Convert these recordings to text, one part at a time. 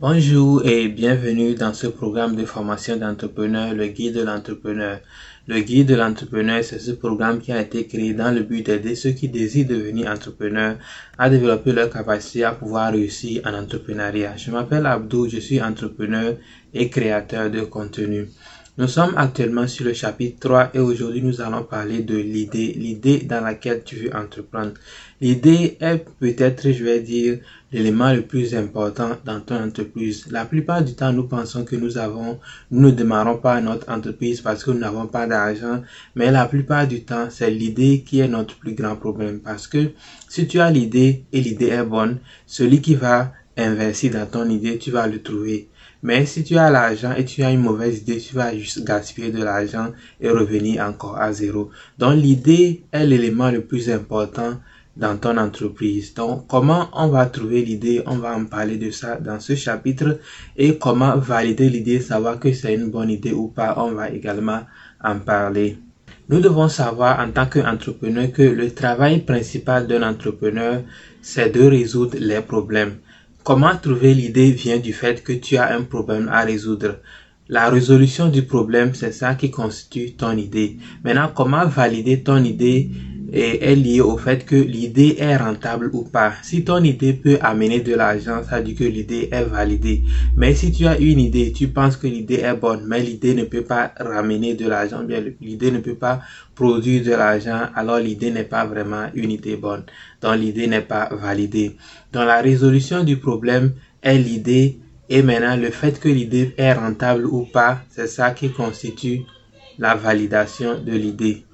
Bonjour et bienvenue dans ce programme de formation d'entrepreneur, le guide de l'entrepreneur. Le guide de l'entrepreneur, c'est ce programme qui a été créé dans le but d'aider ceux qui désirent devenir entrepreneurs à développer leur capacité à pouvoir réussir en entrepreneuriat. Je m'appelle Abdou, je suis entrepreneur et créateur de contenu. Nous sommes actuellement sur le chapitre 3 et aujourd'hui nous allons parler de l'idée, l'idée dans laquelle tu veux entreprendre. L'idée est peut-être, je vais dire, l'élément le plus important dans ton entreprise. La plupart du temps, nous pensons que nous avons, nous ne démarrons pas notre entreprise parce que nous n'avons pas d'argent, mais la plupart du temps, c'est l'idée qui est notre plus grand problème parce que si tu as l'idée et l'idée est bonne, celui qui va investir dans ton idée, tu vas le trouver. Mais si tu as l'argent et tu as une mauvaise idée, tu vas juste gaspiller de l'argent et revenir encore à zéro. Donc l'idée est l'élément le plus important dans ton entreprise. Donc comment on va trouver l'idée, on va en parler de ça dans ce chapitre et comment valider l'idée, savoir que c'est une bonne idée ou pas, on va également en parler. Nous devons savoir en tant qu'entrepreneur que le travail principal d'un entrepreneur, c'est de résoudre les problèmes. Comment trouver l'idée vient du fait que tu as un problème à résoudre. La résolution du problème, c'est ça qui constitue ton idée. Maintenant, comment valider ton idée est lié au fait que l'idée est rentable ou pas. Si ton idée peut amener de l'argent, ça dit que l'idée est validée. Mais si tu as une idée, tu penses que l'idée est bonne, mais l'idée ne peut pas ramener de l'argent, bien l'idée ne peut pas produire de l'argent, alors l'idée n'est pas vraiment une idée bonne. Donc l'idée n'est pas validée. Donc la résolution du problème est l'idée et maintenant le fait que l'idée est rentable ou pas, c'est ça qui constitue la validation de l'idée.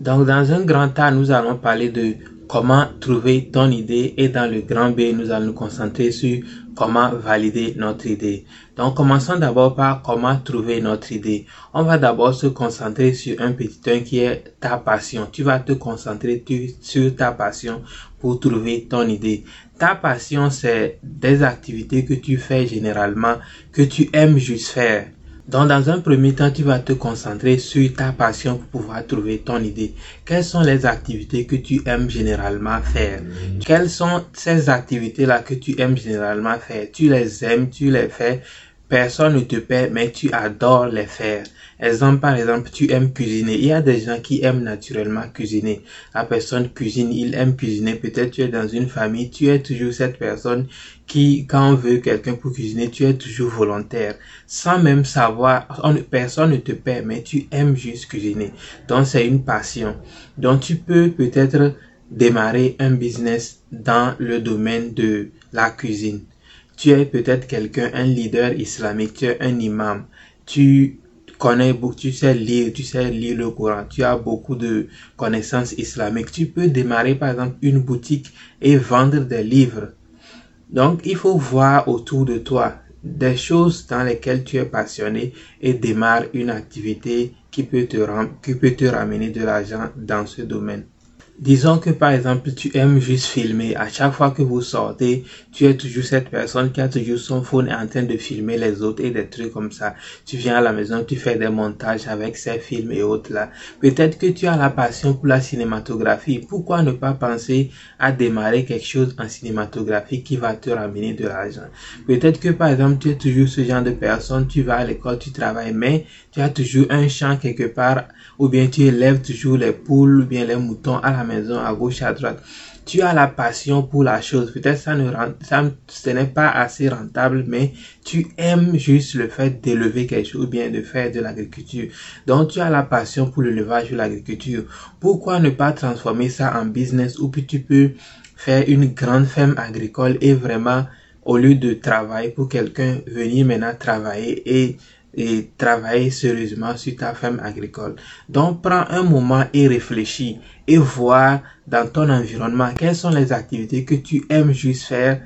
Donc dans un grand A, nous allons parler de comment trouver ton idée et dans le grand B, nous allons nous concentrer sur comment valider notre idée. Donc commençons d'abord par comment trouver notre idée. On va d'abord se concentrer sur un petit 1 qui est ta passion. Tu vas te concentrer sur ta passion pour trouver ton idée. Ta passion, c'est des activités que tu fais généralement, que tu aimes juste faire. Donc, dans un premier temps, tu vas te concentrer sur ta passion pour pouvoir trouver ton idée. Quelles sont les activités que tu aimes généralement faire? Quelles sont ces activités-là que tu aimes généralement faire? Tu les aimes, tu les fais Personne ne te paie, mais tu adores les faire. Exemple, par exemple, tu aimes cuisiner. Il y a des gens qui aiment naturellement cuisiner. La personne cuisine, il aime cuisiner. Peut-être tu es dans une famille, tu es toujours cette personne qui, quand on veut quelqu'un pour cuisiner, tu es toujours volontaire. Sans même savoir, personne ne te paie, mais tu aimes juste cuisiner. Donc c'est une passion. Donc tu peux peut-être démarrer un business dans le domaine de la cuisine tu es peut-être quelqu'un, un leader islamique, tu es un imam, tu connais beaucoup, tu sais lire, tu sais lire le Coran, tu as beaucoup de connaissances islamiques. Tu peux démarrer par exemple une boutique et vendre des livres. Donc il faut voir autour de toi des choses dans lesquelles tu es passionné et démarre une activité qui peut te, ramener de l'argent dans ce domaine. Disons que par exemple tu aimes juste filmer. À chaque fois que vous sortez, tu es toujours cette personne qui a toujours son phone en train de filmer les autres et des trucs comme ça. Tu viens à la maison, tu fais des montages avec ces films et autres là. Peut-être que tu as la passion pour la cinématographie. Pourquoi ne pas penser à démarrer quelque chose en cinématographie qui va te ramener de l'argent? Peut-être que par exemple tu es toujours ce genre de personne, tu vas à l'école, tu travailles, mais tu as toujours un champ quelque part ou bien tu élèves toujours les poules ou bien les moutons à la maison à gauche à droite. Tu as la passion pour la chose. Peut-être ça ne ça ce n'est pas assez rentable mais tu aimes juste le fait d'élever quelque chose ou bien de faire de l'agriculture. Donc tu as la passion pour l'élevage ou l'agriculture. Pourquoi ne pas transformer ça en business ou puis tu peux faire une grande ferme agricole et vraiment au lieu de travailler pour quelqu'un venir maintenant travailler et et travailler sérieusement sur ta ferme agricole. Donc prends un moment et réfléchis et vois dans ton environnement quelles sont les activités que tu aimes juste faire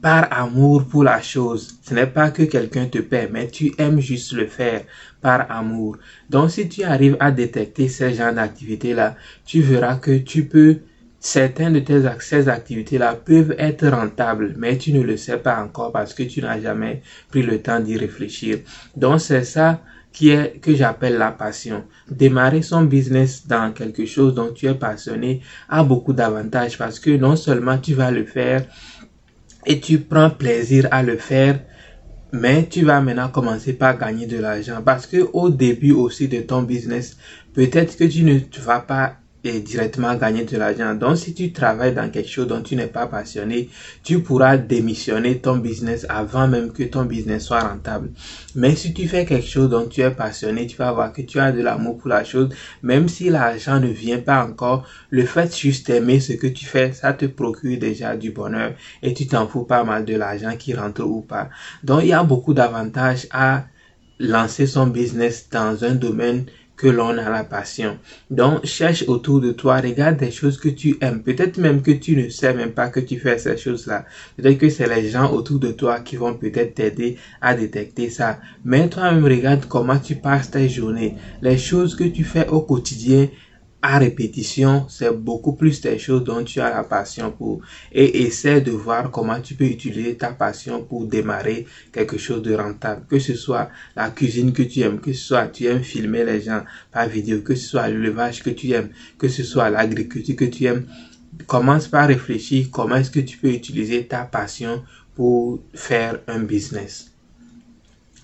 par amour pour la chose. Ce n'est pas que quelqu'un te paie, mais tu aimes juste le faire par amour. Donc si tu arrives à détecter ces genres d'activités-là, tu verras que tu peux certaines de tes ces activités-là peuvent être rentables, mais tu ne le sais pas encore parce que tu n'as jamais pris le temps d'y réfléchir. Donc c'est ça qui est que j'appelle la passion. Démarrer son business dans quelque chose dont tu es passionné a beaucoup d'avantages parce que non seulement tu vas le faire et tu prends plaisir à le faire, mais tu vas maintenant commencer par gagner de l'argent parce que au début aussi de ton business, peut-être que tu ne vas pas directement gagner de l'argent. Donc, si tu travailles dans quelque chose dont tu n'es pas passionné, tu pourras démissionner ton business avant même que ton business soit rentable. Mais si tu fais quelque chose dont tu es passionné, tu vas voir que tu as de l'amour pour la chose, même si l'argent ne vient pas encore, le fait juste d'aimer ce que tu fais, ça te procure déjà du bonheur et tu t'en fous pas mal de l'argent qui rentre ou pas. Donc, il y a beaucoup d'avantages à lancer son business dans un domaine que l'on a la passion. Donc, cherche autour de toi, regarde des choses que tu aimes. Peut-être même que tu ne sais même pas que tu fais ces choses-là. Peut-être que c'est les gens autour de toi qui vont peut-être t'aider à détecter ça. Mais toi-même, regarde comment tu passes tes journées. Les choses que tu fais au quotidien répétition, c'est beaucoup plus des choses dont tu as la passion pour. Et essaie de voir comment tu peux utiliser ta passion pour démarrer quelque chose de rentable. Que ce soit la cuisine que tu aimes, que ce soit tu aimes filmer les gens par vidéo, que ce soit l'élevage que tu aimes, que ce soit l'agriculture que tu aimes. Commence par réfléchir comment est-ce que tu peux utiliser ta passion pour faire un business.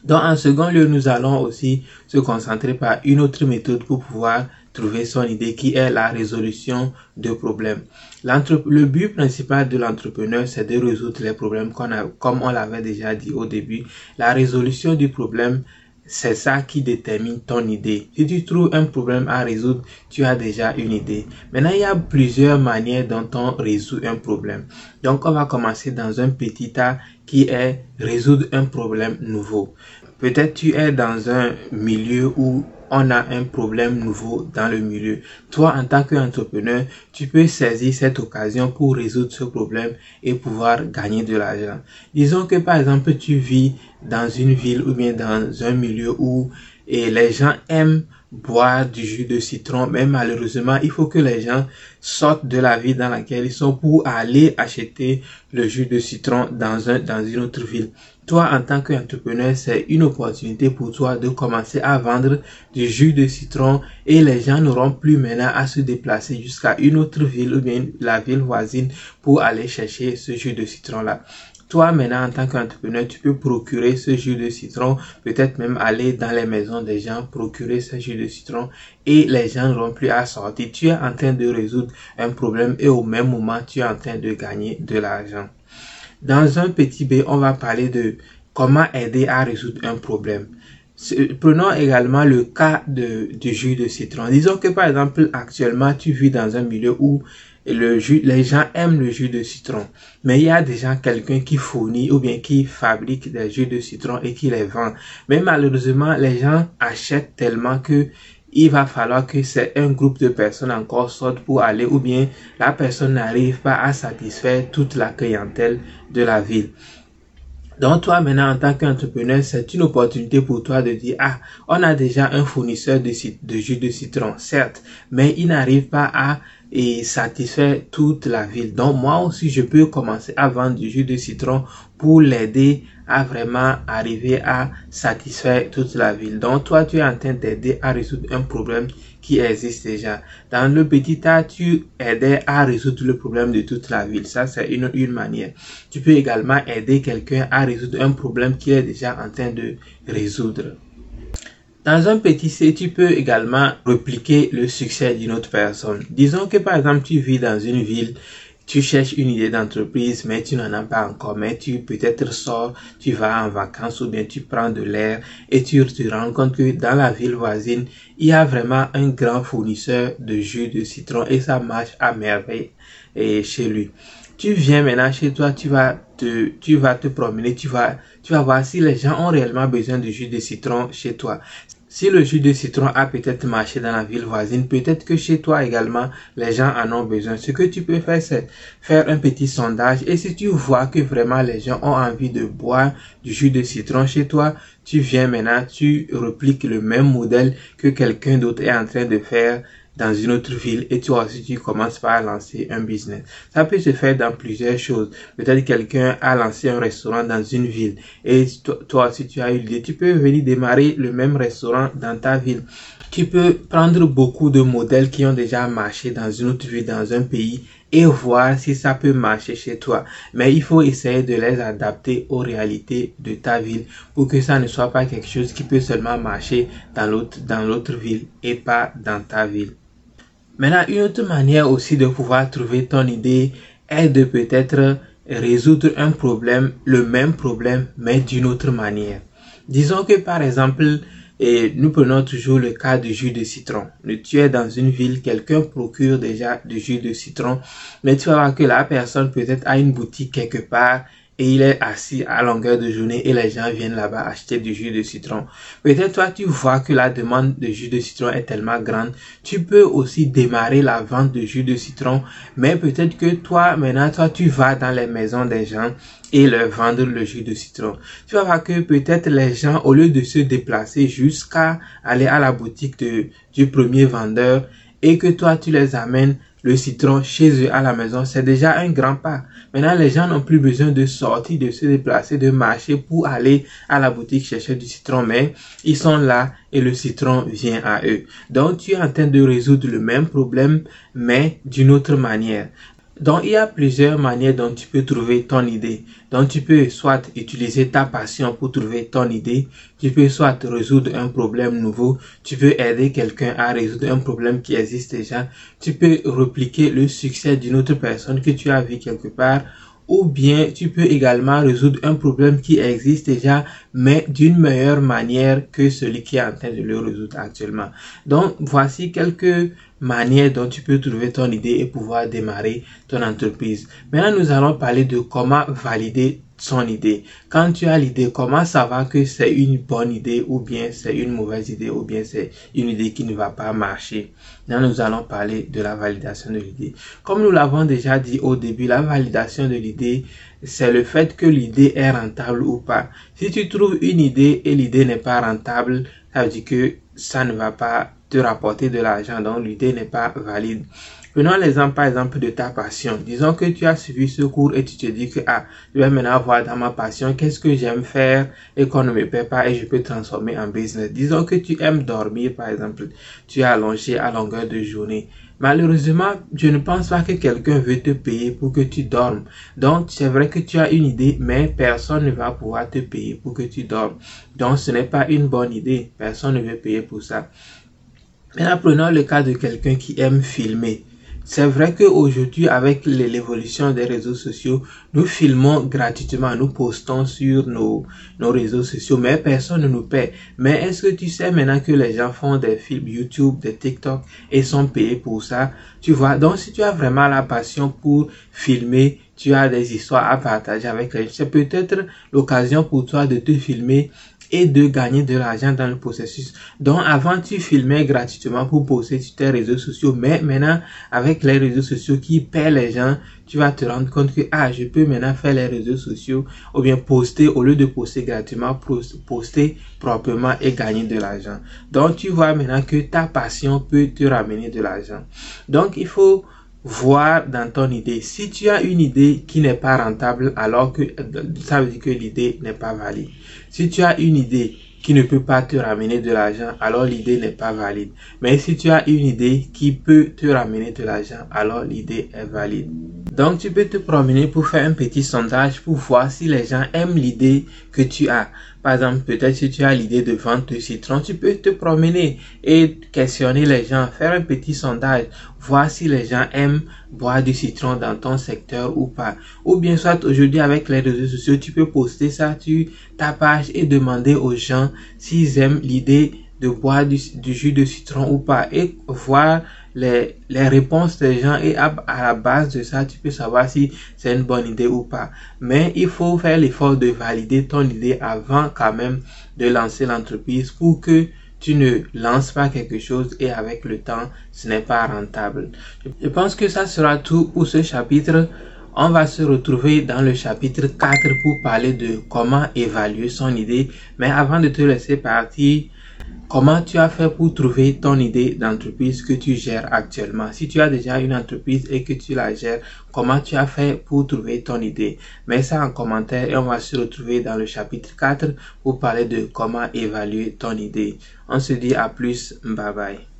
Donc, en second lieu, nous allons aussi se concentrer par une autre méthode pour pouvoir trouver son idée qui est la résolution de problèmes. Le but principal de l'entrepreneur, c'est de résoudre les problèmes qu'on a, comme on l'avait déjà dit au début. La résolution du problème, c'est ça qui détermine ton idée. Si tu trouves un problème à résoudre, tu as déjà une idée. Maintenant, il y a plusieurs manières dont on résout un problème. Donc, on va commencer dans un petit tas qui est résoudre un problème nouveau. Peut-être tu es dans un milieu où on a un problème nouveau dans le milieu. Toi, en tant qu'entrepreneur, tu peux saisir cette occasion pour résoudre ce problème et pouvoir gagner de l'argent. Disons que par exemple, tu vis dans une ville ou bien dans un milieu où et les gens aiment boire du jus de citron, mais malheureusement, il faut que les gens sortent de la ville dans laquelle ils sont pour aller acheter le jus de citron dans un, dans une autre ville. Toi, en tant qu'entrepreneur, c'est une opportunité pour toi de commencer à vendre du jus de citron et les gens n'auront plus maintenant à se déplacer jusqu'à une autre ville ou bien la ville voisine pour aller chercher ce jus de citron là. Toi, maintenant, en tant qu'entrepreneur, tu peux procurer ce jus de citron, peut-être même aller dans les maisons des gens, procurer ce jus de citron et les gens n'auront plus à sortir. Tu es en train de résoudre un problème et au même moment, tu es en train de gagner de l'argent. Dans un petit B, on va parler de comment aider à résoudre un problème. Prenons également le cas de, du jus de citron. Disons que par exemple, actuellement, tu vis dans un milieu où les gens aiment le jus de citron. Mais il y a déjà quelqu'un qui fournit ou bien qui fabrique des jus de citron et qui les vend. Mais malheureusement, les gens achètent tellement que il va falloir que c'est un groupe de personnes encore sortent pour aller ou bien la personne n'arrive pas à satisfaire toute la clientèle de la ville. Donc toi maintenant en tant qu'entrepreneur, c'est une opportunité pour toi de dire, ah, on a déjà un fournisseur de, jus de citron, certes, mais il n'arrive pas à satisfaire toute la ville. Donc moi aussi, je peux commencer à vendre du jus de citron pour l'aider à vraiment arriver à satisfaire toute la ville. Donc toi, tu es en train d'aider à résoudre un problème qui existe déjà. Dans le petit tas, tu aidais à résoudre le problème de toute la ville. Ça, c'est une, une manière. Tu peux également aider quelqu'un à résoudre un problème qu'il est déjà en train de résoudre. Dans un petit C, tu peux également répliquer le succès d'une autre personne. Disons que par exemple, tu vis dans une ville, tu cherches une idée d'entreprise, mais tu n'en as pas encore, mais tu peut-être sors, tu vas en vacances ou bien tu prends de l'air et tu te rends compte que dans la ville voisine, il y a vraiment un grand fournisseur de jus de citron et ça marche à merveille et chez lui. Tu viens maintenant chez toi, tu vas te, tu vas te promener, tu vas, tu vas voir si les gens ont réellement besoin de jus de citron chez toi. Si le jus de citron a peut-être marché dans la ville voisine, peut-être que chez toi également, les gens en ont besoin. Ce que tu peux faire, c'est faire un petit sondage. Et si tu vois que vraiment les gens ont envie de boire du jus de citron chez toi, tu viens maintenant, tu repliques le même modèle que quelqu'un d'autre est en train de faire dans une autre ville et toi aussi tu commences par lancer un business. Ça peut se faire dans plusieurs choses. Peut-être quelqu'un a lancé un restaurant dans une ville et toi aussi tu as eu l'idée, tu peux venir démarrer le même restaurant dans ta ville. Tu peux prendre beaucoup de modèles qui ont déjà marché dans une autre ville, dans un pays et voir si ça peut marcher chez toi. Mais il faut essayer de les adapter aux réalités de ta ville pour que ça ne soit pas quelque chose qui peut seulement marcher dans l'autre, dans l'autre ville et pas dans ta ville. Maintenant, une autre manière aussi de pouvoir trouver ton idée est de peut-être résoudre un problème, le même problème, mais d'une autre manière. Disons que par exemple, et nous prenons toujours le cas du jus de citron. Tu es dans une ville, quelqu'un procure déjà du jus de citron, mais tu vas voir que la personne peut-être a une boutique quelque part et il est assis à longueur de journée et les gens viennent là-bas acheter du jus de citron. Peut-être toi tu vois que la demande de jus de citron est tellement grande, tu peux aussi démarrer la vente de jus de citron, mais peut-être que toi maintenant toi tu vas dans les maisons des gens et leur vendre le jus de citron. Tu vas voir que peut-être les gens au lieu de se déplacer jusqu'à aller à la boutique du premier vendeur et que toi tu les amènes le citron chez eux à la maison, c'est déjà un grand pas. Maintenant, les gens n'ont plus besoin de sortir, de se déplacer, de marcher pour aller à la boutique chercher du citron, mais ils sont là et le citron vient à eux. Donc, tu es en train de résoudre le même problème, mais d'une autre manière. Donc, il y a plusieurs manières dont tu peux trouver ton idée. Donc, tu peux soit utiliser ta passion pour trouver ton idée. Tu peux soit résoudre un problème nouveau. Tu peux aider quelqu'un à résoudre un problème qui existe déjà. Tu peux repliquer le succès d'une autre personne que tu as vu quelque part ou bien tu peux également résoudre un problème qui existe déjà, mais d'une meilleure manière que celui qui est en train de le résoudre actuellement. Donc, voici quelques manières dont tu peux trouver ton idée et pouvoir démarrer ton entreprise. Maintenant, nous allons parler de comment valider son idée. Quand tu as l'idée, comment savoir que c'est une bonne idée ou bien c'est une mauvaise idée ou bien c'est une idée qui ne va pas marcher? Là, nous allons parler de la validation de l'idée. Comme nous l'avons déjà dit au début, la validation de l'idée, c'est le fait que l'idée est rentable ou pas. Si tu trouves une idée et l'idée n'est pas rentable, ça veut dire que ça ne va pas te rapporter de l'argent, donc l'idée n'est pas valide. Prenons l'exemple par exemple de ta passion. Disons que tu as suivi ce cours et tu te dis que ah, je vais maintenant voir dans ma passion qu'est-ce que j'aime faire et qu'on ne me paie pas et je peux transformer en business. Disons que tu aimes dormir par exemple. Tu es allongé à longueur de journée. Malheureusement, je ne pense pas que quelqu'un veut te payer pour que tu dormes. Donc, c'est vrai que tu as une idée, mais personne ne va pouvoir te payer pour que tu dormes. Donc, ce n'est pas une bonne idée. Personne ne veut payer pour ça. Maintenant, prenons le cas de quelqu'un qui aime filmer. C'est vrai qu'aujourd'hui, avec l'évolution des réseaux sociaux, nous filmons gratuitement, nous postons sur nos, nos réseaux sociaux, mais personne ne nous paie. Mais est-ce que tu sais maintenant que les gens font des films YouTube, des TikTok et sont payés pour ça? Tu vois, donc si tu as vraiment la passion pour filmer, tu as des histoires à partager avec les gens, c'est peut-être l'occasion pour toi de te filmer et de gagner de l'argent dans le processus. Donc avant tu filmais gratuitement pour poster sur tes réseaux sociaux, mais maintenant avec les réseaux sociaux qui paient les gens, tu vas te rendre compte que ah je peux maintenant faire les réseaux sociaux ou bien poster au lieu de poster gratuitement, poster proprement et gagner de l'argent. Donc tu vois maintenant que ta passion peut te ramener de l'argent. Donc il faut voir dans ton idée. Si tu as une idée qui n'est pas rentable, alors que ça veut dire que l'idée n'est pas valide. Si tu as une idée qui ne peut pas te ramener de l'argent, alors l'idée n'est pas valide. Mais si tu as une idée qui peut te ramener de l'argent, alors l'idée est valide. Donc tu peux te promener pour faire un petit sondage pour voir si les gens aiment l'idée que tu as. Par exemple, peut-être si tu as l'idée de vendre du citron, tu peux te promener et questionner les gens, faire un petit sondage, voir si les gens aiment boire du citron dans ton secteur ou pas. Ou bien soit aujourd'hui avec les réseaux sociaux, tu peux poster ça sur ta page et demander aux gens s'ils aiment l'idée de boire du, jus de citron ou pas et voir les, réponses des gens et à, à, la base de ça, tu peux savoir si c'est une bonne idée ou pas. Mais il faut faire l'effort de valider ton idée avant quand même de lancer l'entreprise pour que tu ne lances pas quelque chose et avec le temps, ce n'est pas rentable. Je pense que ça sera tout pour ce chapitre. On va se retrouver dans le chapitre 4 pour parler de comment évaluer son idée. Mais avant de te laisser partir, Comment tu as fait pour trouver ton idée d'entreprise que tu gères actuellement? Si tu as déjà une entreprise et que tu la gères, comment tu as fait pour trouver ton idée? Mets ça en commentaire et on va se retrouver dans le chapitre 4 pour parler de comment évaluer ton idée. On se dit à plus, bye bye.